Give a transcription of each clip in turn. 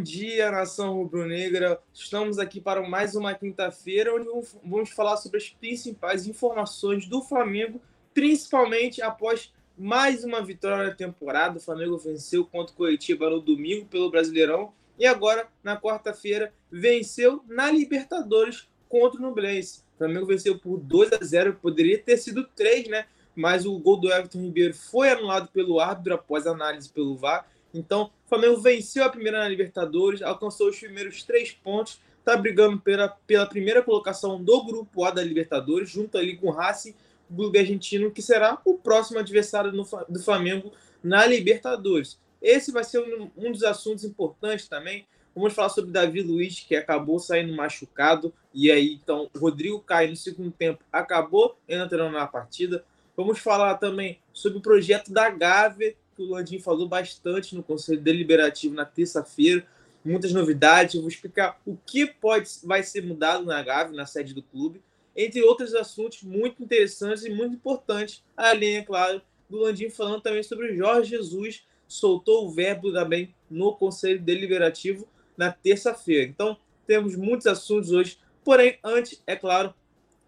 Bom dia, nação rubro-negra. Estamos aqui para mais uma quinta-feira, onde vamos falar sobre as principais informações do Flamengo, principalmente após mais uma vitória na temporada. O Flamengo venceu contra o Curitiba no domingo pelo Brasileirão e agora, na quarta-feira, venceu na Libertadores contra o Nublense. O Flamengo venceu por 2 a 0, poderia ter sido 3, né? Mas o gol do Everton Ribeiro foi anulado pelo árbitro após análise pelo VAR então, Flamengo venceu a primeira na Libertadores, alcançou os primeiros três pontos, está brigando pela, pela primeira colocação do grupo A da Libertadores, junto ali com o Racing, o clube argentino, que será o próximo adversário no, do Flamengo na Libertadores. Esse vai ser um, um dos assuntos importantes também. Vamos falar sobre Davi Luiz, que acabou saindo machucado, e aí então o Rodrigo Caio no segundo tempo acabou entrando na partida. Vamos falar também sobre o projeto da Gávea, que o Landim falou bastante no Conselho Deliberativo na terça-feira. Muitas novidades. Eu vou explicar o que pode, vai ser mudado na Gávea, na sede do clube, entre outros assuntos muito interessantes e muito importantes. Além, é claro, do Landim falando também sobre o Jorge Jesus, soltou o verbo também no Conselho Deliberativo na terça-feira. Então, temos muitos assuntos hoje. Porém, antes, é claro,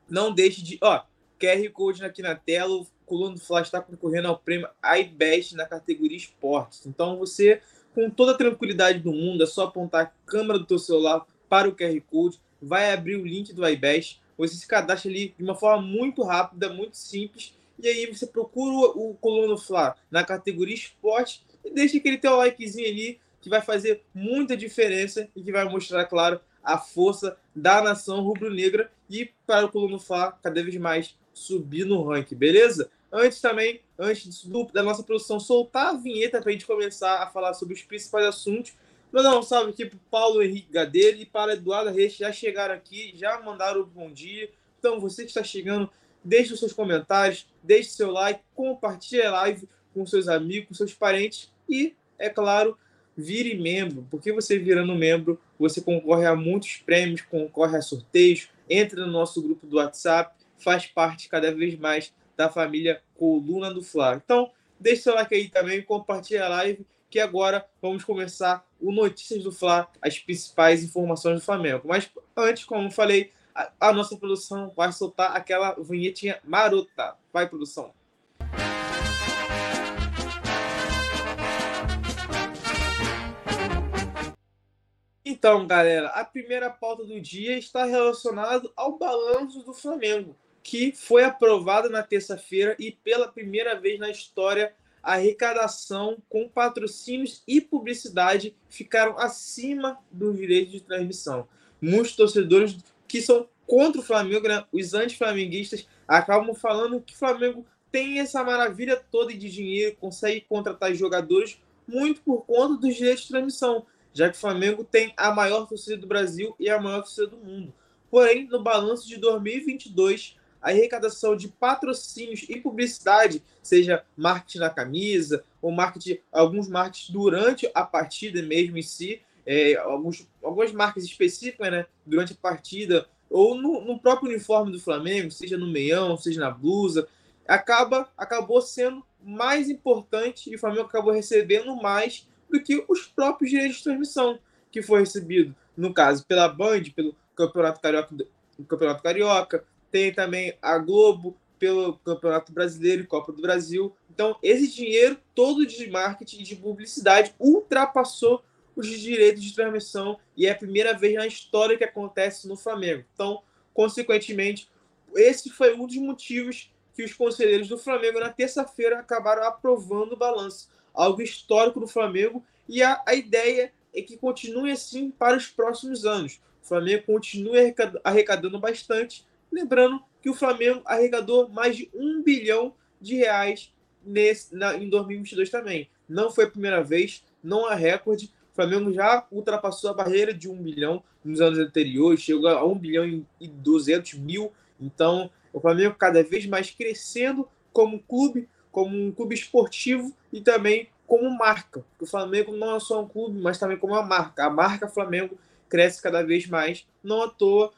não deixe de. Ó, QR Code aqui na tela, Coluna do está concorrendo ao prêmio iBest na categoria esportes. Então você, com toda a tranquilidade do mundo, é só apontar a câmera do seu celular para o QR Code, vai abrir o link do iBest, você se cadastra ali de uma forma muito rápida, muito simples, e aí você procura o Coluna do Fla na categoria esporte e deixa aquele teu likezinho ali que vai fazer muita diferença e que vai mostrar, claro, a força da nação rubro-negra e para o Coluna Fla cada vez mais subir no ranking, beleza? Antes também, antes do, da nossa produção soltar a vinheta para a gente começar a falar sobre os principais assuntos, vou dar um salve aqui para Paulo Henrique Gadeiro e para Eduardo Reis, já chegaram aqui, já mandaram um bom dia. Então, você que está chegando, deixe os seus comentários, deixe seu like, compartilhe a live com seus amigos, com seus parentes e, é claro, vire membro, porque você virando membro, você concorre a muitos prêmios, concorre a sorteios, entra no nosso grupo do WhatsApp, faz parte cada vez mais da família Coluna do Fla. Então, deixe seu like aí também, compartilhe a live, que agora vamos começar o Notícias do Fla, as principais informações do Flamengo. Mas antes, como falei, a, a nossa produção vai soltar aquela vinhetinha marota. Vai, produção. Então, galera, a primeira pauta do dia está relacionada ao balanço do Flamengo que foi aprovado na terça-feira e pela primeira vez na história a arrecadação com patrocínios e publicidade ficaram acima dos direitos de transmissão. Muitos torcedores que são contra o Flamengo, né, os anti-flamenguistas, acabam falando que o Flamengo tem essa maravilha toda de dinheiro, consegue contratar jogadores muito por conta dos direitos de transmissão, já que o Flamengo tem a maior torcida do Brasil e a maior torcida do mundo. Porém, no balanço de 2022, a arrecadação de patrocínios e publicidade, seja marketing na camisa ou marketing, alguns marketing durante a partida mesmo em si, é, alguns, algumas marcas específicas né, durante a partida, ou no, no, próprio uniforme do Flamengo, seja no meião, seja na blusa, acaba acabou sendo mais importante e o Flamengo acabou recebendo mais do que os próprios direitos de transmissão que foi recebido, no caso, pela Band, pelo Campeonato Carioca, Campeonato Carioca tem também a Globo pelo Campeonato Brasileiro e Copa do Brasil. Então, esse dinheiro todo de marketing e de publicidade ultrapassou os direitos de transmissão e é a primeira vez na história que acontece no Flamengo. Então, consequentemente, esse foi um dos motivos que os conselheiros do Flamengo na terça-feira acabaram aprovando o balanço, algo histórico do Flamengo e a, a ideia é que continue assim para os próximos anos. O Flamengo continue arrecadando bastante Lembrando que o Flamengo arrecadou mais de um bilhão de reais nesse, na, em 2022 também. Não foi a primeira vez, não há recorde. O Flamengo já ultrapassou a barreira de um bilhão nos anos anteriores, chegou a um bilhão e 200 mil. Então, o Flamengo cada vez mais crescendo como clube, como um clube esportivo e também como marca. O Flamengo não é só um clube, mas também como uma marca. A marca Flamengo cresce cada vez mais. Não à toa,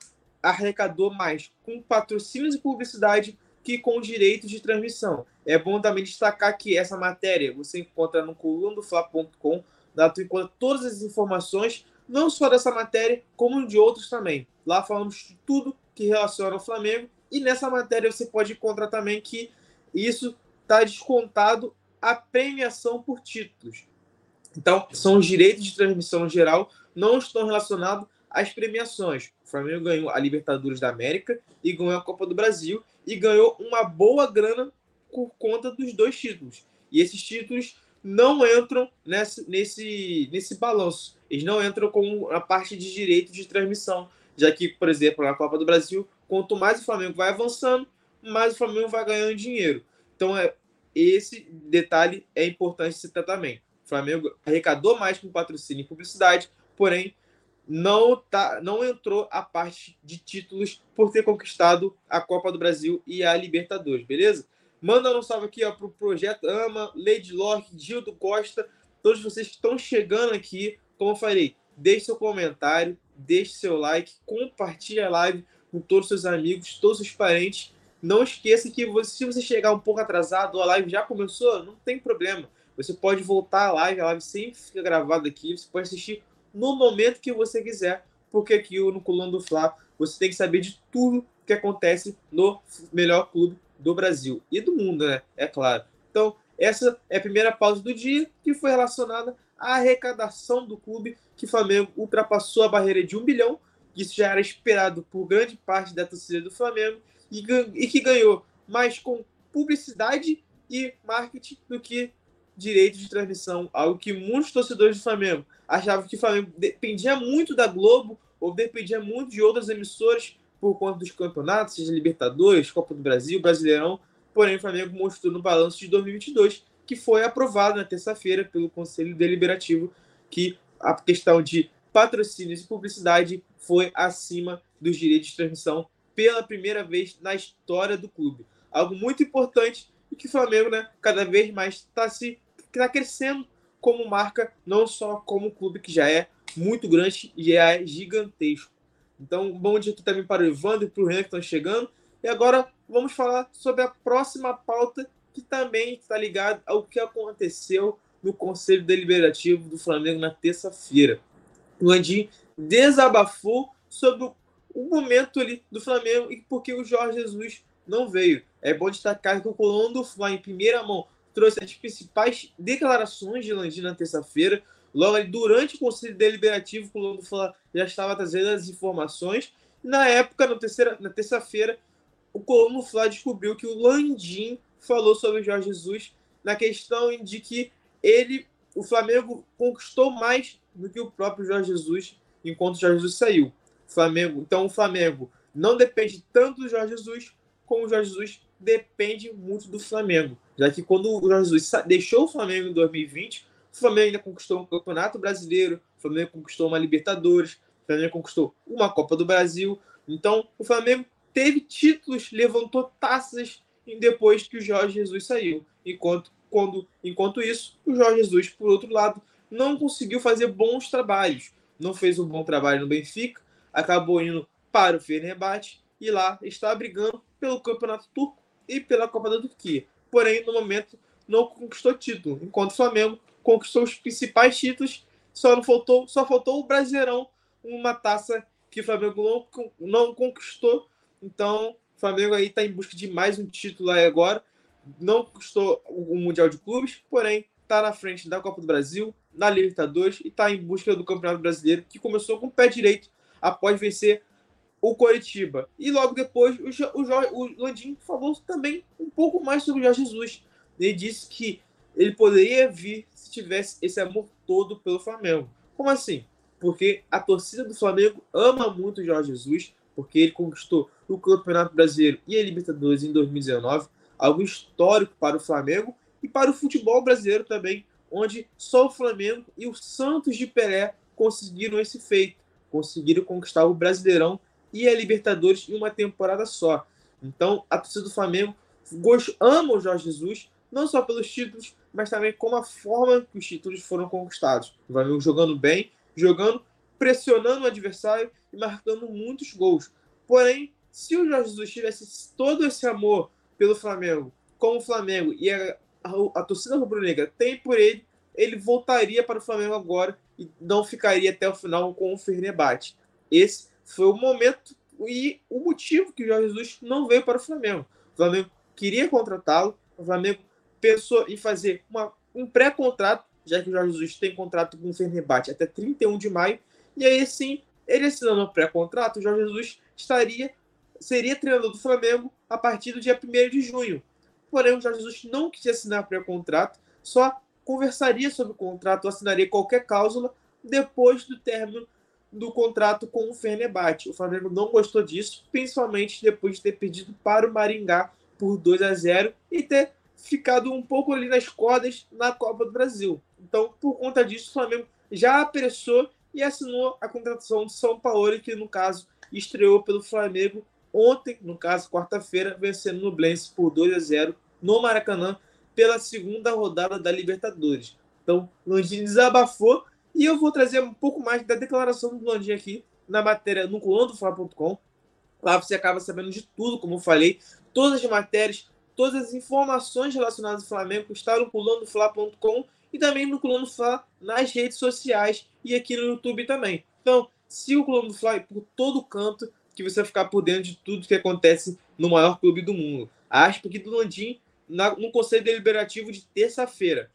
arrecadou mais com patrocínios e publicidade que com direitos de transmissão. É bom também destacar que essa matéria você encontra no colundofla.com Lá tu encontra todas as informações, não só dessa matéria, como de outros também. Lá falamos de tudo que relaciona ao Flamengo. E nessa matéria você pode encontrar também que isso está descontado a premiação por títulos. Então, são os direitos de transmissão geral, não estão relacionados às premiações. Flamengo ganhou a Libertadores da América e ganhou a Copa do Brasil e ganhou uma boa grana por conta dos dois títulos. E esses títulos não entram nesse, nesse, nesse balanço. Eles não entram como a parte de direito de transmissão, já que, por exemplo, na Copa do Brasil, quanto mais o Flamengo vai avançando, mais o Flamengo vai ganhando dinheiro. Então, é, esse detalhe é importante citar também. O Flamengo arrecadou mais com patrocínio e publicidade, porém não, tá, não entrou a parte de títulos por ter conquistado a Copa do Brasil e a Libertadores, beleza? Manda um salve aqui para o Projeto Ama, Lady Locke, Gildo Costa, todos vocês que estão chegando aqui. Como eu falei, deixe seu comentário, deixe seu like, compartilhe a live com todos os seus amigos, todos os parentes. Não esqueça que você, se você chegar um pouco atrasado, a live já começou, não tem problema. Você pode voltar à live, a live sempre fica gravada aqui, você pode assistir no momento que você quiser, porque aqui no Coluna do Fla você tem que saber de tudo que acontece no melhor clube do Brasil e do mundo, né? É claro. Então, essa é a primeira pausa do dia que foi relacionada à arrecadação do clube, que o Flamengo ultrapassou a barreira de um bilhão. Isso já era esperado por grande parte da torcida do Flamengo e, e que ganhou mais com publicidade e marketing do que direito de transmissão, algo que muitos torcedores do Flamengo achavam que o Flamengo dependia muito da Globo ou dependia muito de outras emissoras por conta dos campeonatos, seja Libertadores, Copa do Brasil, Brasileirão. Porém, o Flamengo mostrou no balanço de 2022 que foi aprovado na terça-feira pelo Conselho Deliberativo que a questão de patrocínios e publicidade foi acima dos direitos de transmissão pela primeira vez na história do clube. Algo muito importante e que o Flamengo, né, cada vez mais está se está crescendo como marca, não só como clube que já é muito grande e é gigantesco. Então, bom dia aqui também para o Evandro e para o Renan que estão chegando. E agora vamos falar sobre a próxima pauta que também está ligada ao que aconteceu no Conselho Deliberativo do Flamengo na terça-feira. O Andim desabafou sobre o momento ali do Flamengo e porque o Jorge Jesus não veio. É bom destacar que o Colombo Fla, em primeira mão, trouxe as principais declarações de Landim na terça-feira. Logo ali, durante o Conselho Deliberativo, o Fla já estava trazendo as informações. Na época, na terceira, na terça-feira, o Colombo Fla descobriu que o Landim falou sobre o Jorge Jesus na questão de que ele, o Flamengo conquistou mais do que o próprio Jorge Jesus enquanto o Jorge Jesus saiu. Flamengo, então o Flamengo não depende tanto do Jorge Jesus como o Jorge Jesus depende muito do Flamengo. Já que quando o Jorge Jesus deixou o Flamengo em 2020, o Flamengo ainda conquistou um Campeonato Brasileiro, o Flamengo conquistou uma Libertadores, o Flamengo conquistou uma Copa do Brasil. Então, o Flamengo teve títulos, levantou taças depois que o Jorge Jesus saiu. Enquanto, quando, enquanto isso, o Jorge Jesus, por outro lado, não conseguiu fazer bons trabalhos. Não fez um bom trabalho no Benfica, acabou indo para o Fenerbahçe e lá está brigando pelo Campeonato Turco e pela Copa da Turquia. Porém, no momento, não conquistou título, enquanto o Flamengo conquistou os principais títulos, só não faltou, só faltou o Brasileirão, uma taça que o Flamengo não, não conquistou. Então, o Flamengo aí está em busca de mais um título aí agora. Não conquistou o Mundial de Clubes, porém está na frente da Copa do Brasil, na Libertadores e está em busca do Campeonato Brasileiro, que começou com o pé direito após vencer o Coritiba. E logo depois o, o, o Landim falou também um pouco mais sobre o Jorge Jesus. Ele disse que ele poderia vir se tivesse esse amor todo pelo Flamengo. Como assim? Porque a torcida do Flamengo ama muito o Jorge Jesus, porque ele conquistou o Campeonato Brasileiro e a Libertadores em 2019, algo histórico para o Flamengo e para o futebol brasileiro também, onde só o Flamengo e o Santos de Pelé conseguiram esse feito, conseguiram conquistar o Brasileirão e a Libertadores em uma temporada só. Então, a torcida do Flamengo ama o Jorge Jesus, não só pelos títulos, mas também como a forma que os títulos foram conquistados. O Flamengo jogando bem, jogando, pressionando o adversário e marcando muitos gols. Porém, se o Jorge Jesus tivesse todo esse amor pelo Flamengo, como o Flamengo e a, a, a torcida rubro-negra tem por ele, ele voltaria para o Flamengo agora e não ficaria até o final com o Fernebate. Esse foi o momento e o motivo que o Jorge Jesus não veio para o Flamengo. O Flamengo queria contratá-lo, o Flamengo pensou em fazer uma, um pré-contrato, já que o Jorge Jesus tem contrato com o Fenerbahçe até 31 de maio, e aí sim, ele assinando o pré-contrato, o Jorge Jesus estaria seria treinador do Flamengo a partir do dia 1 de junho. Porém, o Jorge Jesus não quis assinar pré-contrato, só conversaria sobre o contrato, assinaria qualquer cláusula depois do término do contrato com o Fenerbahçe. O Flamengo não gostou disso, principalmente depois de ter pedido para o Maringá por 2 a 0 e ter ficado um pouco ali nas cordas na Copa do Brasil. Então, por conta disso, o Flamengo já apressou e assinou a contratação do São Paulo, que no caso estreou pelo Flamengo ontem, no caso, quarta-feira, vencendo no Blense por 2 a 0 no Maracanã pela segunda rodada da Libertadores. Então, Landim desabafou e eu vou trazer um pouco mais da declaração do Landim aqui na matéria no colando.com. Lá você acaba sabendo de tudo, como eu falei, todas as matérias, todas as informações relacionadas ao Flamengo estão no colando.com e também no Colando Fla nas redes sociais e aqui no YouTube também. Então, siga o Colando Fla por todo canto, que você vai ficar por dentro de tudo que acontece no maior clube do mundo. Aspa aqui do Landim no Conselho Deliberativo de terça-feira.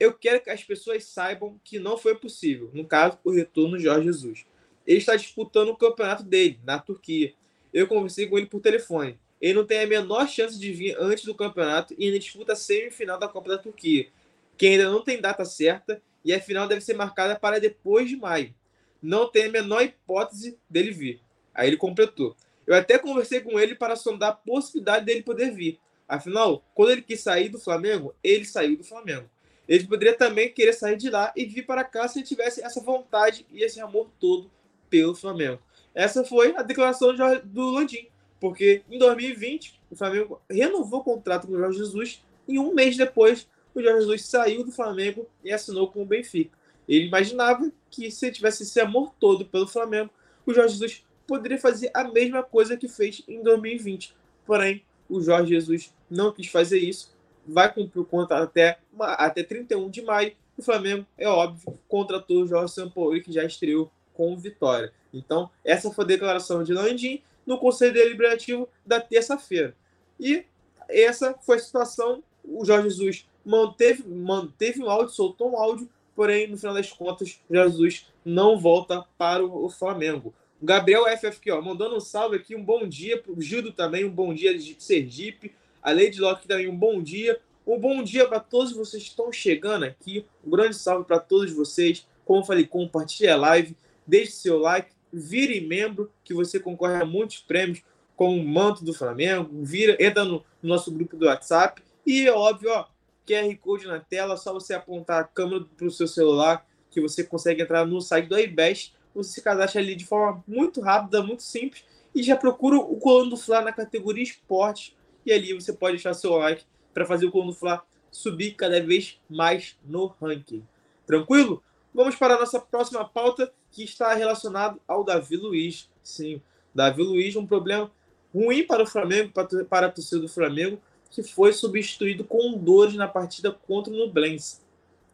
Eu quero que as pessoas saibam que não foi possível, no caso, o retorno de Jorge Jesus. Ele está disputando o campeonato dele, na Turquia. Eu conversei com ele por telefone. Ele não tem a menor chance de vir antes do campeonato e ainda disputa a semifinal da Copa da Turquia, que ainda não tem data certa e a final deve ser marcada para depois de maio. Não tem a menor hipótese dele vir. Aí ele completou. Eu até conversei com ele para sondar a possibilidade dele poder vir. Afinal, quando ele quis sair do Flamengo, ele saiu do Flamengo. Ele poderia também querer sair de lá e vir para cá se ele tivesse essa vontade e esse amor todo pelo Flamengo. Essa foi a declaração do Landim. Porque em 2020, o Flamengo renovou o contrato com o Jorge Jesus e um mês depois, o Jorge Jesus saiu do Flamengo e assinou com o Benfica. Ele imaginava que se ele tivesse esse amor todo pelo Flamengo, o Jorge Jesus poderia fazer a mesma coisa que fez em 2020. Porém, o Jorge Jesus não quis fazer isso, vai cumprir o contrato até, até 31 de maio. O Flamengo, é óbvio, contratou o Jorge Sampaoli, que já estreou com vitória. Então, essa foi a declaração de Landim no Conselho Deliberativo da terça-feira. E essa foi a situação. O Jorge Jesus manteve, manteve um áudio, soltou um áudio, porém, no final das contas, Jesus não volta para o Flamengo. Gabriel FF ó, mandando um salve aqui, um bom dia para o Gildo também, um bom dia de Sergipe. A Lady Locke também, um bom dia. Um bom dia para todos vocês que estão chegando aqui. Um grande salve para todos vocês. Como eu falei, compartilhe a live, deixe seu like, vire membro, que você concorre a muitos prêmios, como o manto do Flamengo, vira, entra no, no nosso grupo do WhatsApp. E é óbvio, ó, QR Code na tela, só você apontar a câmera para o seu celular, que você consegue entrar no site do iBest. Você se cadastra ali de forma muito rápida, muito simples, e já procura o Colando do Fla na categoria esporte. E ali você pode deixar seu like para fazer o Colando do Fla subir cada vez mais no ranking. Tranquilo? Vamos para a nossa próxima pauta, que está relacionado ao Davi Luiz. Sim, Davi Luiz, um problema ruim para o Flamengo, para a torcida do Flamengo, que foi substituído com dores na partida contra o Nublense.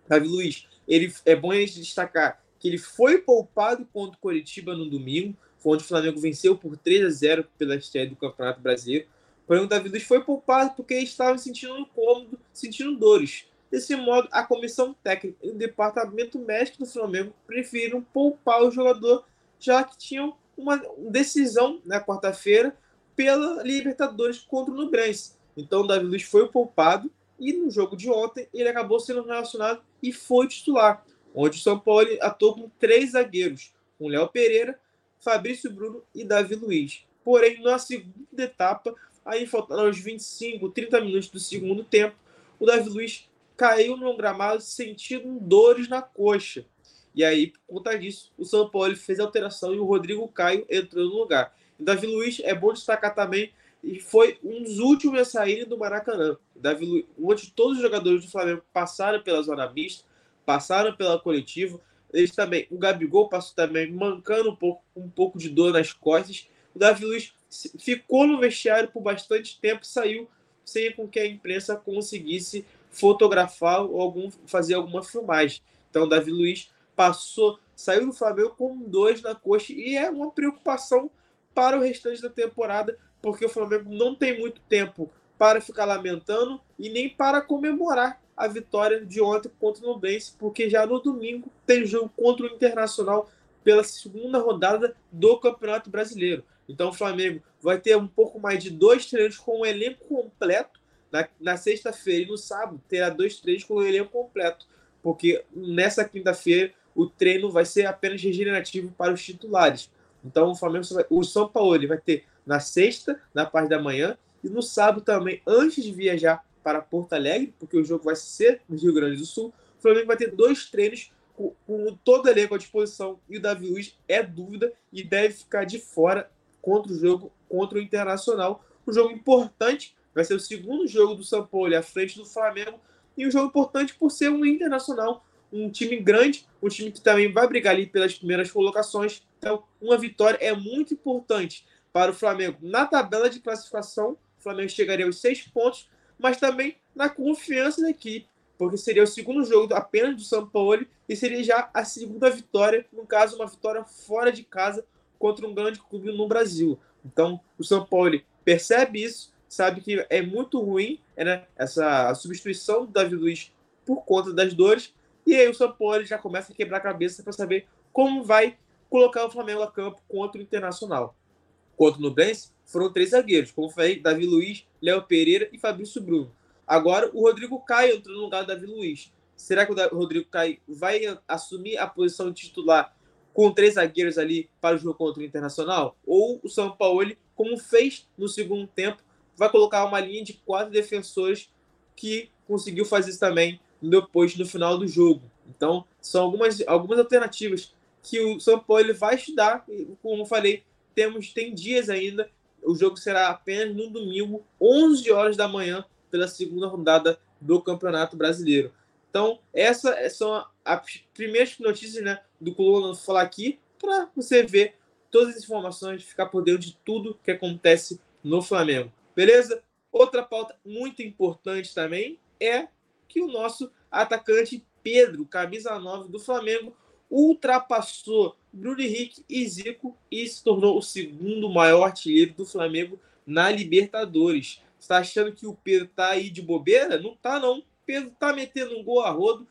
Davi Luiz, ele é bom a gente destacar que ele foi poupado contra o Coritiba no domingo, onde o Flamengo venceu por 3 a 0 pela estreia do Campeonato Brasileiro. Porém, o Davi Luiz foi poupado porque estava sentindo incômodo, sentindo dores. Desse modo, a comissão técnica e o departamento médico do Flamengo preferiram poupar o jogador, já que tinham uma decisão na quarta-feira pela Libertadores contra o Nubrense. Então, o Davi Luiz foi poupado e no jogo de ontem ele acabou sendo relacionado e foi titular, onde o São Paulo atuou com três zagueiros, com Léo Pereira, Fabrício Bruno e Davi Luiz. Porém, na segunda etapa, aí faltando uns 25, 30 minutos do segundo tempo, o Davi Luiz caiu no gramado sentindo dores na coxa. E aí, por conta disso, o São Paulo fez alteração e o Rodrigo Caio entrou no lugar. O Davi Luiz é bom destacar também e foi um dos últimos a sair do Maracanã. Davi Luiz, onde todos os jogadores do Flamengo passaram pela zona mista, passaram pela coletiva. Eles também, o Gabigol passou também mancando um pouco, um pouco de dor nas costas. O Davi Luiz ficou no vestiário por bastante tempo e saiu sem com que a imprensa conseguisse fotografar ou algum, fazer alguma filmagem. Então, Davi Luiz passou, saiu do Flamengo com dois na coxa e é uma preocupação para o restante da temporada, porque o Flamengo não tem muito tempo para ficar lamentando e nem para comemorar a vitória de ontem contra o Nubense, porque já no domingo tem jogo contra o Internacional pela segunda rodada do Campeonato Brasileiro. Então o Flamengo vai ter um pouco mais de dois treinos com o elenco completo. Na, na sexta-feira e no sábado terá dois treinos com o elenco completo, porque nessa quinta-feira o treino vai ser apenas regenerativo para os titulares. Então o Flamengo, o São Paulo ele vai ter na sexta, na parte da manhã, e no sábado também, antes de viajar para Porto Alegre, porque o jogo vai ser no Rio Grande do Sul, o Flamengo vai ter dois treinos com, com todo o elenco à disposição e o Davi Luiz é dúvida e deve ficar de fora contra o jogo contra o Internacional. Um jogo importante, vai ser o segundo jogo do São Paulo à frente do Flamengo e um jogo importante por ser um Internacional, um time grande, um time que também vai brigar ali pelas primeiras colocações. Então, uma vitória é muito importante para o Flamengo na tabela de classificação. O Flamengo chegaria aos seis pontos, mas também na confiança da equipe porque seria o segundo jogo apenas do São Paulo e seria já a segunda vitória, no caso, uma vitória fora de casa contra um grande clube no Brasil. Então, o São Paulo percebe isso, sabe que é muito ruim né, essa substituição do Davi Luiz por conta das dores, e aí o São Paulo já começa a quebrar a cabeça para saber como vai colocar o Flamengo a campo contra o Internacional. Contra o Nublense, foram três zagueiros, como falei, Davi Luiz, Léo Pereira e Fabrício Bruno. Agora o Rodrigo Caio entrou no lugar do Davi Luiz. Será que o Rodrigo Caio vai assumir a posição de titular com três zagueiros ali para o jogo contra o Internacional? Ou o São Paulo, como fez no segundo tempo, vai colocar uma linha de quatro defensores que conseguiu fazer isso também depois no final do jogo. Então, são algumas, algumas alternativas que o São Paulo vai estudar. Como eu falei, temos tem dias ainda. O jogo será apenas no domingo, 11 horas da manhã, pela segunda rodada do Campeonato Brasileiro. Então, essas são as primeiras notícias né, do Coluna falar aqui, para você ver todas as informações, ficar por dentro de tudo que acontece no Flamengo. Beleza? Outra pauta muito importante também é que o nosso atacante Pedro, camisa 9 do Flamengo, ultrapassou Bruno Henrique e Zico e se tornou o segundo maior artilheiro do Flamengo na Libertadores. Você tá achando que o Pedro tá aí de bobeira? Não tá, não. Pedro tá metendo um gol a rodo.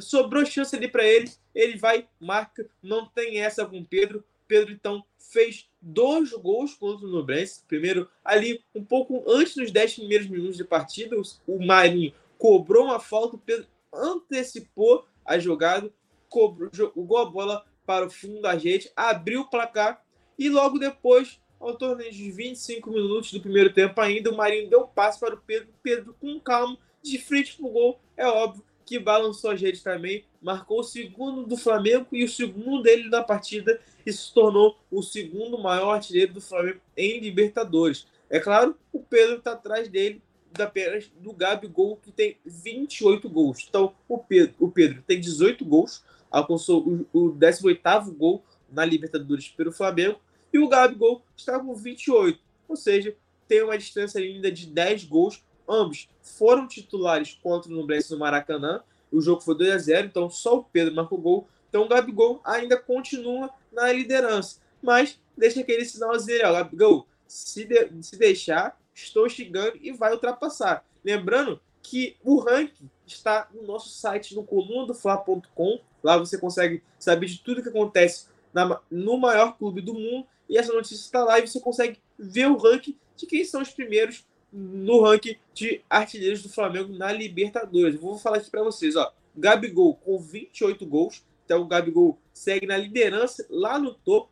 Sobrou chance ali para ele. Ele vai, marca. Não tem essa com o Pedro. Pedro, então, fez dois gols contra o Nubrense. Primeiro, ali, um pouco antes dos 10 primeiros minutos de partida, o Marinho cobrou uma falta. O Pedro antecipou a jogada, cobrou, jogou a bola para o fundo da rede, abriu o placar e logo depois ao torneio de 25 minutos do primeiro tempo ainda, o Marinho deu passe para o Pedro. Pedro, com calma, de frente para o gol. É óbvio que balançou a gente também. Marcou o segundo do Flamengo e o segundo dele na partida. E se tornou o segundo maior artilheiro do Flamengo em Libertadores. É claro, o Pedro está atrás dele apenas do Gabigol, que tem 28 gols. Então, o Pedro, o Pedro tem 18 gols, alcançou o, o 18º gol na Libertadores pelo Flamengo e o Gabigol está com 28. Ou seja, tem uma distância ainda de 10 gols. Ambos foram titulares contra o Nublense no Maracanã. O jogo foi 2 a 0 então só o Pedro marcou gol. Então o Gabigol ainda continua na liderança. Mas deixa aquele sinalzinho, ó, Gabigol, se, de, se deixar, estou chegando e vai ultrapassar. Lembrando que o ranking está no nosso site, no colunadofla.com. Lá você consegue saber de tudo que acontece na, no maior clube do mundo e essa notícia está lá e você consegue ver o ranking de quem são os primeiros no ranking de artilheiros do Flamengo na Libertadores. Eu vou falar aqui para vocês, ó. Gabigol com 28 gols, então o Gabigol segue na liderança lá no topo.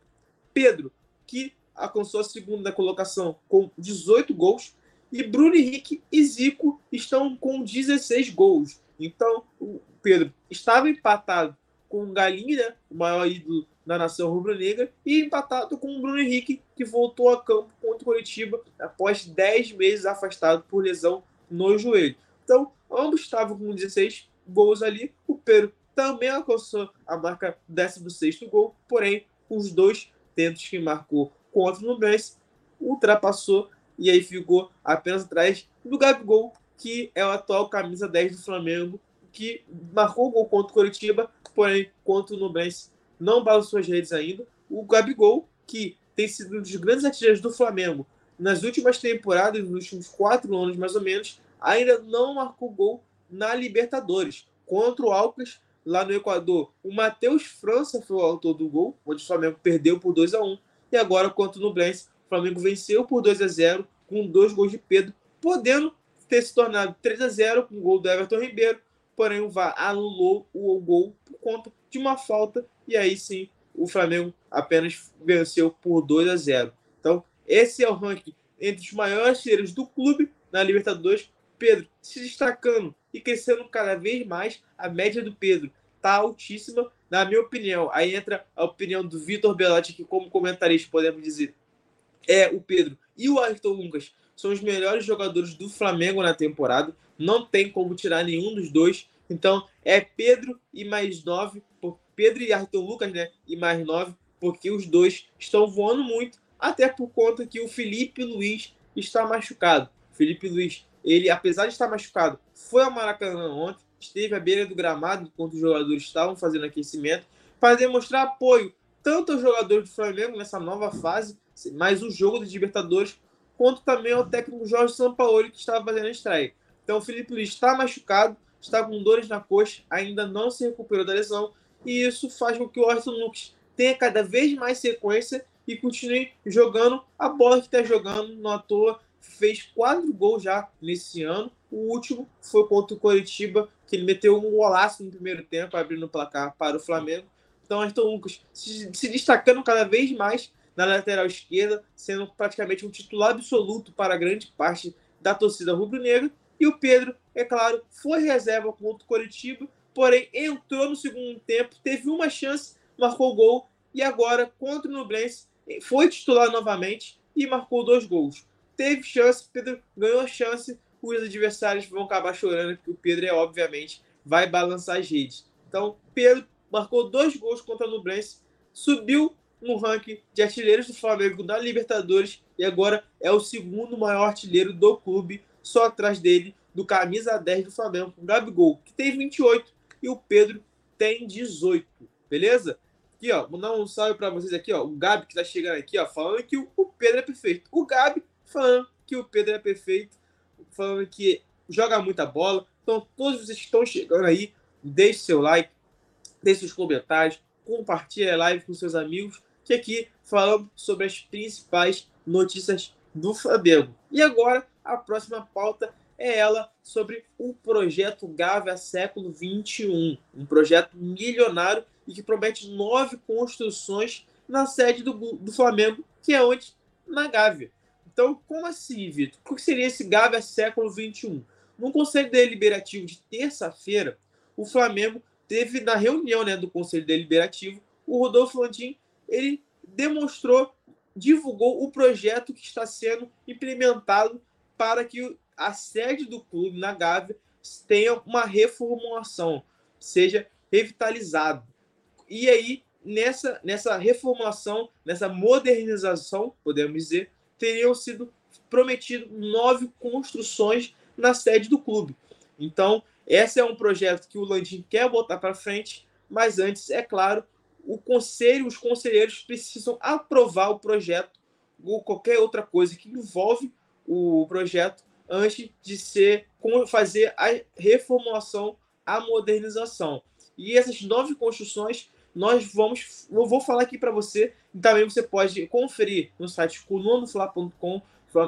Pedro, que alcançou a segunda colocação com 18 gols, e Bruno Henrique e Zico estão com 16 gols. Então, o Pedro estava empatado com o Galinha, né, o maior ídolo da nação rubro-negra e empatado com o Bruno Henrique, que voltou a campo contra o Curitiba após 10 meses afastado por lesão no joelho. Então, ambos estavam com 16 gols ali. O Pedro também alcançou a marca 16 gol, porém, os dois tentos que marcou contra o Nublense ultrapassou e aí ficou apenas atrás do Gabigol, que é o atual camisa 10 do Flamengo, que marcou o gol contra o Coritiba, porém, contra o Nublense, não balançou as redes ainda. O Gabigol, que tem sido um dos grandes artilheiros do Flamengo nas últimas temporadas, nos últimos quatro anos mais ou menos, ainda não marcou gol na Libertadores. Contra o Alcas, lá no Equador, o Matheus França foi o autor do gol, onde o Flamengo perdeu por 2 a 1 E agora, contra o Nublense, o Flamengo venceu por 2 a 0 com dois gols de Pedro, podendo ter se tornado 3 a 0 com o gol do Everton Ribeiro, porém o VAR anulou o gol por conta de uma falta, e aí sim o Flamengo apenas venceu por 2 a 0. Então, esse é o ranking entre os maiores cheiros do clube na Libertadores. Pedro se destacando e crescendo cada vez mais. A média do Pedro está altíssima, na minha opinião. Aí entra a opinião do Vitor Belatti, que, como comentarista, podemos dizer, é o Pedro e o Ayrton Lucas são os melhores jogadores do Flamengo na temporada. Não tem como tirar nenhum dos dois. Então, é Pedro e mais nove. Pedro e Ayrton Lucas, né? E mais nove, porque os dois estão voando muito. Até por conta que o Felipe Luiz está machucado. Felipe Luiz ele, apesar de estar machucado, foi ao Maracanã ontem, esteve à beira do gramado enquanto os jogadores estavam fazendo aquecimento, para demonstrar apoio tanto aos jogadores do Flamengo nessa nova fase, mais o jogo dos Libertadores, quanto também ao técnico Jorge Sampaoli, que estava fazendo a estreia. Então o Felipe Luiz está machucado, está com dores na coxa, ainda não se recuperou da lesão, e isso faz com que o Arthur Lucas tenha cada vez mais sequência e continue jogando a bola que está jogando, não à toa fez quatro gols já nesse ano. O último foi contra o Coritiba, que ele meteu um golaço no primeiro tempo, abrindo o placar para o Flamengo. Então, Aston Lucas se, se destacando cada vez mais na lateral esquerda, sendo praticamente um titular absoluto para grande parte da torcida rubro-negra. E o Pedro, é claro, foi reserva contra o Coritiba, porém entrou no segundo tempo, teve uma chance, marcou gol. E agora contra o Nublense foi titular novamente e marcou dois gols. Teve chance, Pedro ganhou a chance, os adversários vão acabar chorando, porque o Pedro, é, obviamente, vai balançar as redes. Então, Pedro marcou dois gols contra o Nublense, subiu no ranking de artilheiros do Flamengo da Libertadores e agora é o segundo maior artilheiro do clube, só atrás dele, do camisa 10 do Flamengo, Gabigol, que tem 28 e o Pedro tem 18, beleza? Aqui, ó, vou dar um salve para vocês aqui, ó, o Gabi que tá chegando aqui, ó, falando que o Pedro é perfeito. O Gabi falando que o Pedro é perfeito, falando que joga muita bola. Então, todos vocês que estão chegando aí, deixe seu like, deixe seus comentários, compartilhe a live com seus amigos, que aqui falamos sobre as principais notícias do Flamengo. E agora, a próxima pauta é ela sobre o projeto Gávea Século 21, um projeto milionário e que promete nove construções na sede do, do Flamengo, que é onde? Na Gávea. Então, como assim, Vitor? O que seria esse Gávea século XXI? No Conselho Deliberativo de terça-feira, o Flamengo teve na reunião né, do Conselho Deliberativo, o Rodolfo Landim, ele demonstrou, divulgou o projeto que está sendo implementado para que a sede do clube na Gávea tenha uma reformulação, seja revitalizado. E aí, nessa, nessa reformulação, nessa modernização, podemos dizer, teriam sido prometido nove construções na sede do clube. Então, esse é um projeto que o Landim quer botar para frente, mas antes, é claro, o conselho, os conselheiros precisam aprovar o projeto ou qualquer outra coisa que envolve o projeto antes de ser fazer a reformulação, a modernização. E essas nove construções nós vamos. Eu vou falar aqui para você. E também você pode conferir no site colunofla.com.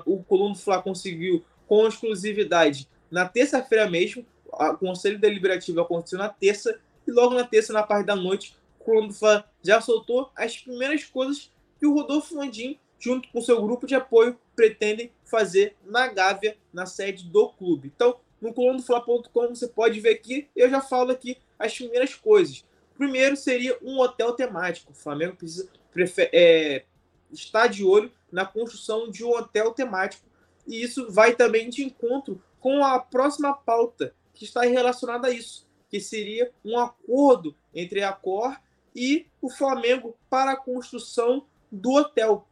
O Coluna Fla conseguiu com exclusividade na terça-feira mesmo. O Conselho Deliberativo aconteceu na terça. E logo na terça, na parte da noite, o Coluna já soltou as primeiras coisas que o Rodolfo Landim, junto com seu grupo de apoio, pretendem fazer na Gávea, na sede do clube. Então, no colunofla.com você pode ver aqui, eu já falo aqui as primeiras coisas. Primeiro seria um hotel temático. O Flamengo precisa é, estar de olho na construção de um hotel temático. E isso vai também de encontro com a próxima pauta que está relacionada a isso, que seria um acordo entre a Cor e o Flamengo para a construção do hotel.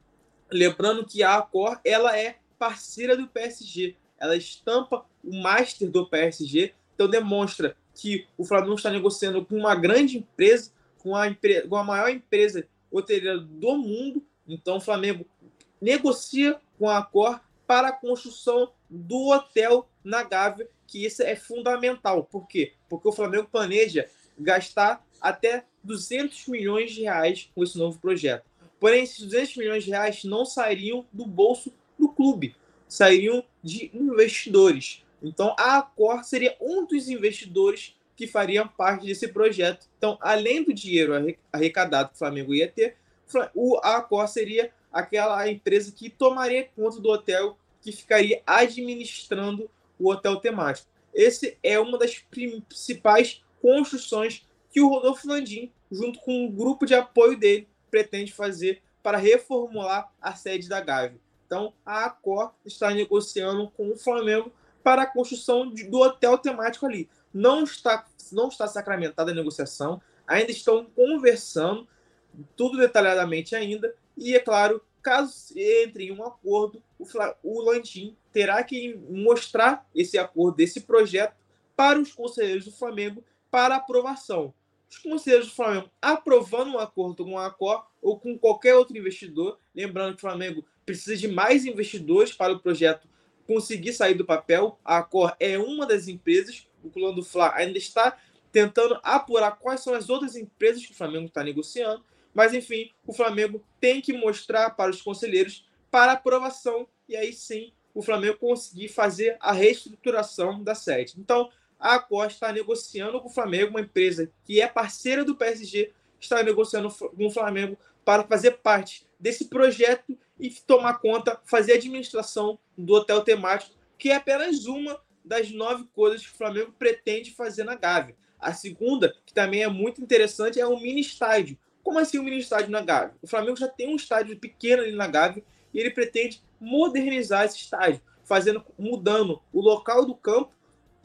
Lembrando que a Accor ela é parceira do PSG. ela estampa o master do PSG, então demonstra que o Flamengo está negociando com uma grande empresa, com a, com a maior empresa hoteleira do mundo. Então o Flamengo negocia com a Accor para a construção do hotel na Gávea, que isso é fundamental. Por quê? Porque o Flamengo planeja gastar até 200 milhões de reais com esse novo projeto. Porém, esses 200 milhões de reais não sairiam do bolso do clube, sairiam de investidores. Então, a Accor seria um dos investidores que fariam parte desse projeto. Então, além do dinheiro arrecadado que o Flamengo ia ter, a Accor seria aquela empresa que tomaria conta do hotel, que ficaria administrando o hotel temático. Esse é uma das principais construções que o Rodolfo Landim, junto com um grupo de apoio dele, pretende fazer para reformular a sede da Gávea. Então, a Accor está negociando com o Flamengo para a construção de, do hotel temático ali. Não está, não está sacramentada a negociação, ainda estão conversando, tudo detalhadamente ainda, e é claro, caso entre em um acordo, o, o Landim terá que mostrar esse acordo, esse projeto, para os conselheiros do Flamengo para aprovação. Os conselheiros do Flamengo aprovando um acordo com a Accor ou com qualquer outro investidor, lembrando que o Flamengo precisa de mais investidores para o projeto conseguir sair do papel. A Accor é uma das empresas, o clã do Fla ainda está tentando apurar quais são as outras empresas que o Flamengo está negociando, mas enfim, o Flamengo tem que mostrar para os conselheiros para aprovação e aí sim o Flamengo conseguir fazer a reestruturação da sede. Então, a Accor está negociando com o Flamengo, uma empresa que é parceira do PSG, está negociando com o Flamengo para fazer parte desse projeto e tomar conta, fazer a administração do hotel temático, que é apenas uma das nove coisas que o Flamengo pretende fazer na Gávea. A segunda, que também é muito interessante, é um mini estádio. Como assim um mini estádio na Gávea? O Flamengo já tem um estádio pequeno ali na Gávea e ele pretende modernizar esse estádio, fazendo, mudando o local do campo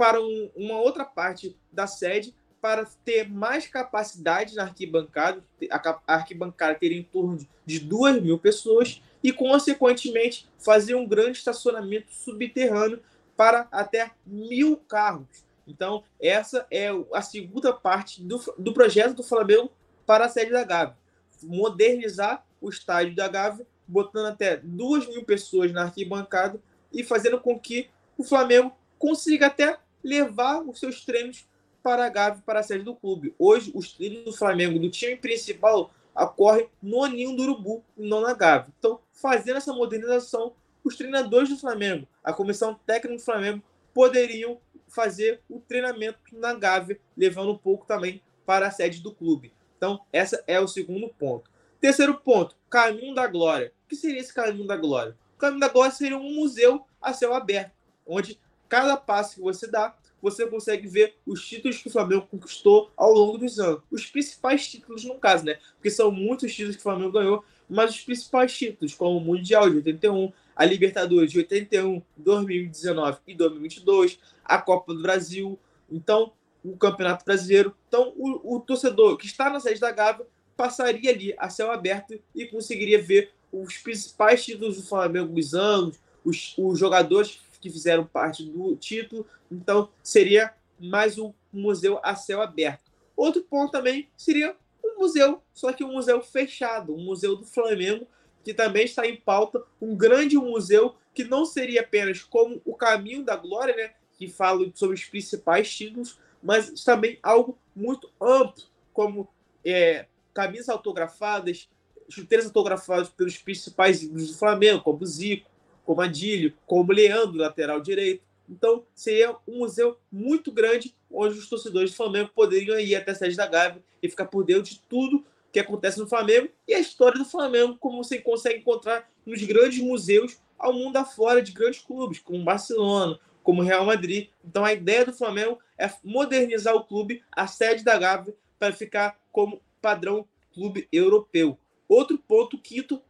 para um, uma outra parte da sede para ter mais capacidade na arquibancada, a arquibancada ter em torno de 2 mil pessoas e, consequentemente, fazer um grande estacionamento subterrâneo para até mil carros. Então, essa é a segunda parte do, do projeto do Flamengo para a sede da Gávea. Modernizar o estádio da Gávea, botando até duas mil pessoas na arquibancada e fazendo com que o Flamengo consiga até levar os seus treinos para a Gávea, para a sede do clube. Hoje, os treinos do Flamengo, do time principal, ocorrem no Aninho do Urubu não na Gávea. Então, fazendo essa modernização, os treinadores do Flamengo, a comissão técnica do Flamengo, poderiam fazer o treinamento na Gávea, levando um pouco também para a sede do clube. Então, esse é o segundo ponto. Terceiro ponto, Caminho da Glória. O que seria esse Caminho da Glória? O Caminho da Glória seria um museu a céu aberto, onde cada passo que você dá, você consegue ver os títulos que o Flamengo conquistou ao longo dos anos. Os principais títulos, no caso, né? Porque são muitos títulos que o Flamengo ganhou, mas os principais títulos, como o Mundial de 81, a Libertadores de 81, 2019 e 2022, a Copa do Brasil. Então, o Campeonato Brasileiro. Então, o, o torcedor que está na sede da Gávea passaria ali a céu aberto e conseguiria ver os principais títulos do Flamengo dos anos, os, os jogadores que fizeram parte do título. Então, seria mais um museu a céu aberto. Outro ponto também seria um museu, só que um museu fechado, um museu do Flamengo, que também está em pauta, um grande museu que não seria apenas como o Caminho da Glória, né, que fala sobre os principais títulos, mas também algo muito amplo, como é, camisas autografadas, chuteiras autografadas pelos principais ídolos do Flamengo, como Zico, como Adílio, como Leandro, lateral direito. Então, seria um museu muito grande, onde os torcedores do Flamengo poderiam ir até a sede da Gávea e ficar por dentro de tudo que acontece no Flamengo e a história do Flamengo, como você consegue encontrar nos grandes museus ao mundo afora de grandes clubes, como Barcelona, como Real Madrid. Então a ideia do Flamengo é modernizar o clube, a sede da Gávea, para ficar como padrão clube europeu. Outro ponto, quinto,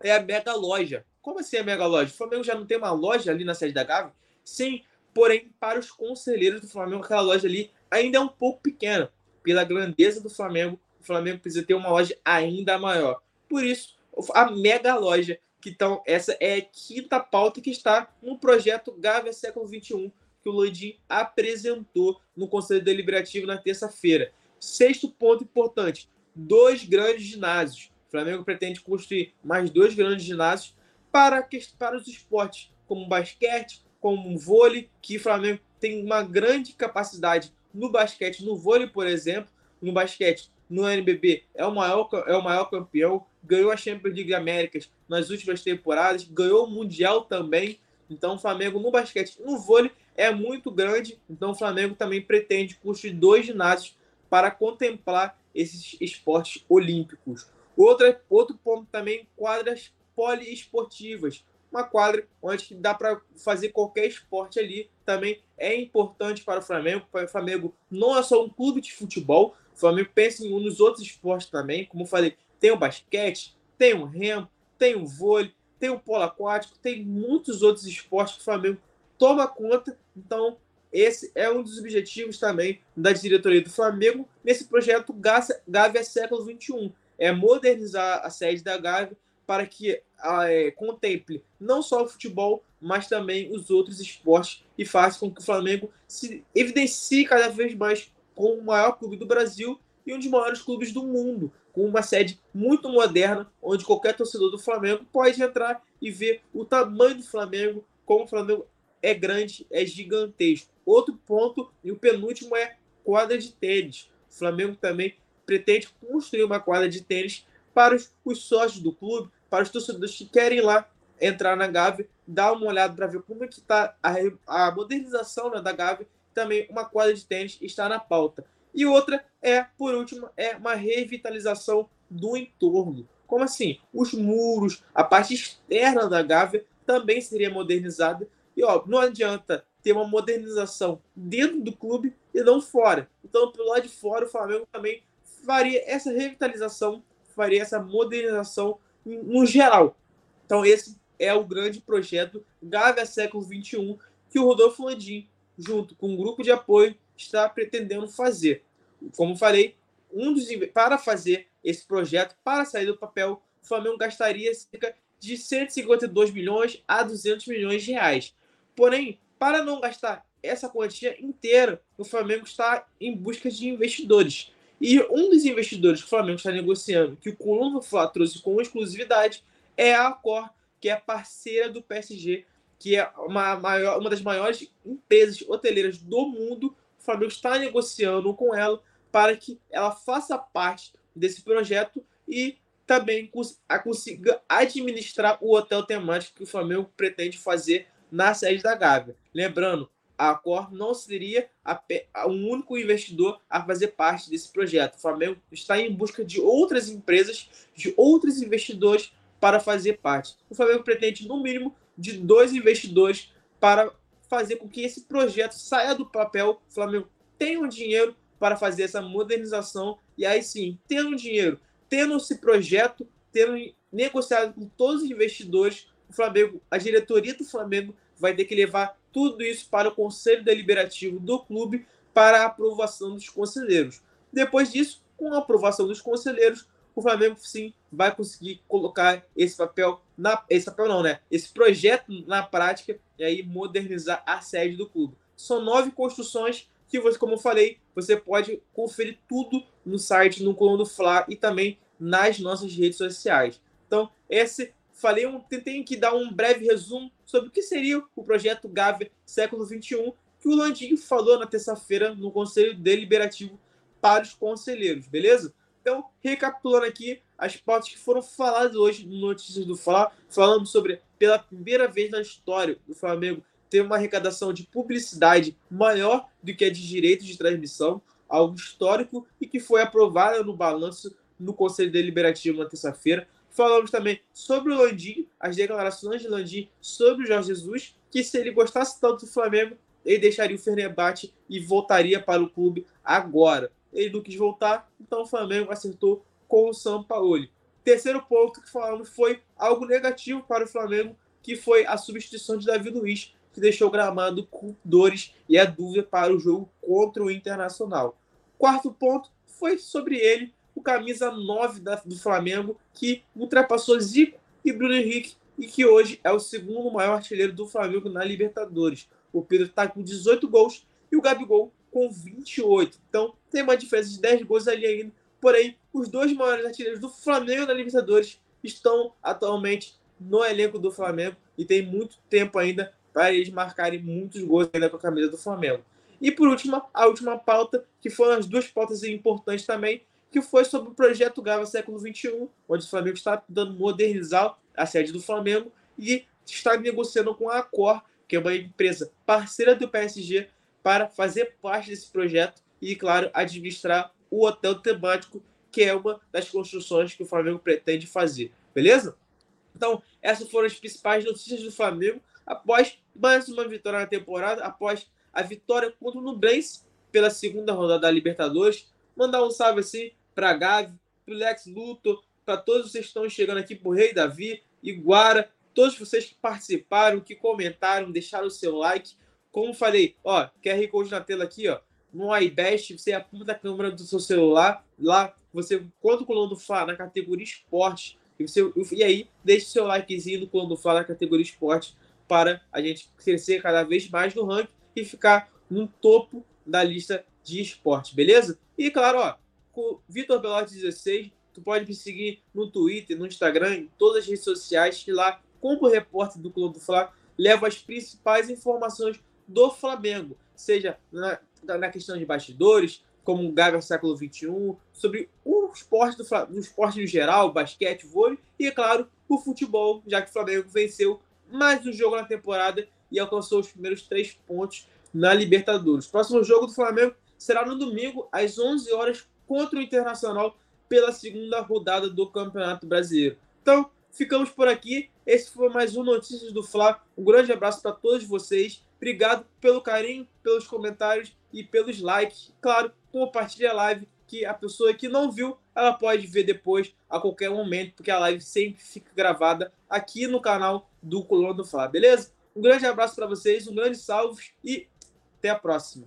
é a mega loja. Como assim a mega loja? O Flamengo já não tem uma loja ali na sede da Gávea? Sim, porém, para os conselheiros do Flamengo, aquela loja ali ainda é um pouco pequena. Pela grandeza do Flamengo, o Flamengo precisa ter uma loja ainda maior. Por isso, a mega loja que Que, então, essa é a quinta pauta que está no projeto Gávea Século XXI, que o Landim apresentou no Conselho Deliberativo na terça-feira. Sexto ponto importante: dois grandes ginásios. O Flamengo pretende construir mais dois grandes ginásios para, para os esportes, como basquete, como vôlei, que o Flamengo tem uma grande capacidade no basquete, no vôlei, por exemplo. No basquete, no NBB, é o maior, é o maior campeão, ganhou a Champions League Américas nas últimas temporadas, ganhou o Mundial também. Então, o Flamengo no basquete no vôlei é muito grande. Então, o Flamengo também pretende construir dois ginásios para contemplar esses esportes olímpicos. Outra, outro ponto também, quadras poliesportivas. Uma quadra onde dá para fazer qualquer esporte ali. Também é importante para o Flamengo. O Flamengo não é só um clube de futebol. O Flamengo pensa em um nos outros esportes também. Como falei, tem o basquete, tem o remo, tem o vôlei, tem o polo aquático, tem muitos outros esportes que o Flamengo toma conta. Então, esse é um dos objetivos também da diretoria do Flamengo nesse projeto Gávea Século XXI. É modernizar a sede da Gávea para que é, contemple não só o futebol, mas também os outros esportes e faça com que o Flamengo se evidencie cada vez mais como o maior clube do Brasil e um dos maiores clubes do mundo, com uma sede muito moderna, onde qualquer torcedor do Flamengo pode entrar e ver o tamanho do Flamengo, como o Flamengo é grande, é gigantesco. Outro ponto, e o penúltimo, é quadra de tênis. O Flamengo também pretende construir uma quadra de tênis para os, os sócios do clube, para os torcedores que querem lá entrar na Gávea, dar uma olhada para ver como é que está a, a, modernização né, da Gávea. Também uma quadra de tênis está na pauta. E outra é, por último, é uma revitalização do entorno. Como assim? Os muros, a parte externa da Gávea também seria modernizada e ó, não adianta ter uma modernização dentro do clube e não fora. Então, pelo lado de fora, o Flamengo também faria essa revitalização, faria essa modernização no geral. Então, esse é o grande projeto Gávea Século XXI que o Rodolfo Landim, junto com um grupo de apoio, está pretendendo fazer. Como falei, um dos para fazer esse projeto, para sair do papel, o Flamengo gastaria cerca de 152 milhões a 200 milhões de reais. Porém, para não gastar essa quantia inteira, o Flamengo está em busca de investidores. E um dos investidores que o Flamengo está negociando, que o Coluna Fla trouxe com exclusividade, é a Accor, que é parceira do PSG, que é uma, maior, uma das maiores empresas hoteleiras do mundo. O Flamengo está negociando com ela para que ela faça parte desse projeto e também consiga administrar o hotel temático que o Flamengo pretende fazer na sede da Gávea. Lembrando, a Cor não seria o um único investidor a fazer parte desse projeto. O Flamengo está em busca de outras empresas, de outros investidores para fazer parte. O Flamengo pretende, no mínimo, de dois investidores para fazer com que esse projeto saia do papel. O Flamengo tenha um dinheiro para fazer essa modernização e aí sim, tendo dinheiro, tendo esse projeto, tendo negociado com todos os investidores, o Flamengo, a diretoria do Flamengo vai ter que levar tudo isso para o conselho deliberativo do clube para a aprovação dos conselheiros. Depois disso, com a aprovação dos conselheiros, o Flamengo sim vai conseguir colocar esse papel na esse papel não, né? Esse projeto na prática e aí modernizar a sede do clube. São nove construções que você, como eu falei, você pode conferir tudo no site, no Coluna do Fla e também nas nossas redes sociais. Então, esse falei um, tentei aqui dar um breve resumo sobre o que seria o projeto Gávea século XXI, que o Landim falou na terça-feira no Conselho Deliberativo para os conselheiros, beleza? Então, recapitulando aqui as pautas que foram faladas hoje no Notícias do Fla, falando sobre, pela primeira vez na história do Flamengo, ter uma arrecadação de publicidade maior do que a de direitos de transmissão, algo histórico e que foi aprovado no balanço no Conselho Deliberativo na terça-feira. Falamos também sobre o Landim, as declarações de Landim sobre o Jorge Jesus, que se ele gostasse tanto do Flamengo, ele deixaria o Fenerbahçe e voltaria para o clube agora. Ele não quis voltar, então o Flamengo acertou com o Sampaoli. Terceiro ponto que falamos foi algo negativo para o Flamengo, que foi a substituição de Davi Luiz, que deixou o gramado com dores e a dúvida para o jogo contra o Internacional. Quarto ponto foi sobre ele, o camisa 9 da, do Flamengo, que ultrapassou Zico e Bruno Henrique e que hoje é o segundo maior artilheiro do Flamengo na Libertadores. O Pedro está com 18 gols e o Gabigol com 28. Então tem uma diferença de 10 gols ali ainda. Porém, os dois maiores artilheiros do Flamengo na Libertadores estão atualmente no elenco do Flamengo e tem muito tempo ainda para eles marcarem muitos gols ainda com a camisa do Flamengo. E por último, a última pauta, que foram as duas pautas importantes também, que foi sobre o projeto Gava século XXI, onde o Flamengo está tentando modernizar a sede do Flamengo e está negociando com a Accor, que é uma empresa parceira do PSG, para fazer parte desse projeto e, claro, administrar o hotel temático, que é uma das construções que o Flamengo pretende fazer. Beleza? Então, essas foram as principais notícias do Flamengo após mais uma vitória na temporada, após a vitória contra o Nublense pela segunda rodada da Libertadores. Mandar um salve assim para Gavi, para Lex Luthor, para todos vocês que estão chegando aqui, para o Rei Davi, Iguara, todos vocês que participaram, que comentaram, deixaram o seu like. Como falei, ó, QR Code na tela aqui, ó, no iBest, você aponta a câmera do seu celular, lá você conta o coluna do Fla na categoria esporte, e, você, e aí deixe o seu likezinho do Fla na categoria esporte para a gente crescer cada vez mais no ranking e ficar no topo da lista de esporte, beleza? E claro, ó, Vitor Belotti 16, tu pode me seguir no Twitter, no Instagram, em todas as redes sociais, que lá, como repórter do Clube do Fla, levo as principais informações do Flamengo, seja na, na questão de bastidores, como o Gaga século XXI, sobre o esporte do o esporte em geral, basquete, vôlei e, é claro, o futebol, já que o Flamengo venceu mais um jogo na temporada e alcançou os primeiros três pontos na Libertadores. O próximo jogo do Flamengo será no domingo, às 11 horas, contra o Internacional pela segunda rodada do Campeonato Brasileiro. Então, ficamos por aqui. Esse foi mais um Notícias do Fla. Um grande abraço para todos vocês. Obrigado pelo carinho, pelos comentários e pelos likes. Claro, compartilhe a live, que a pessoa que não viu, ela pode ver depois, a qualquer momento, porque a live sempre fica gravada aqui no canal do Coluna do Fla, beleza? Um grande abraço para vocês, um grande salve e até a próxima.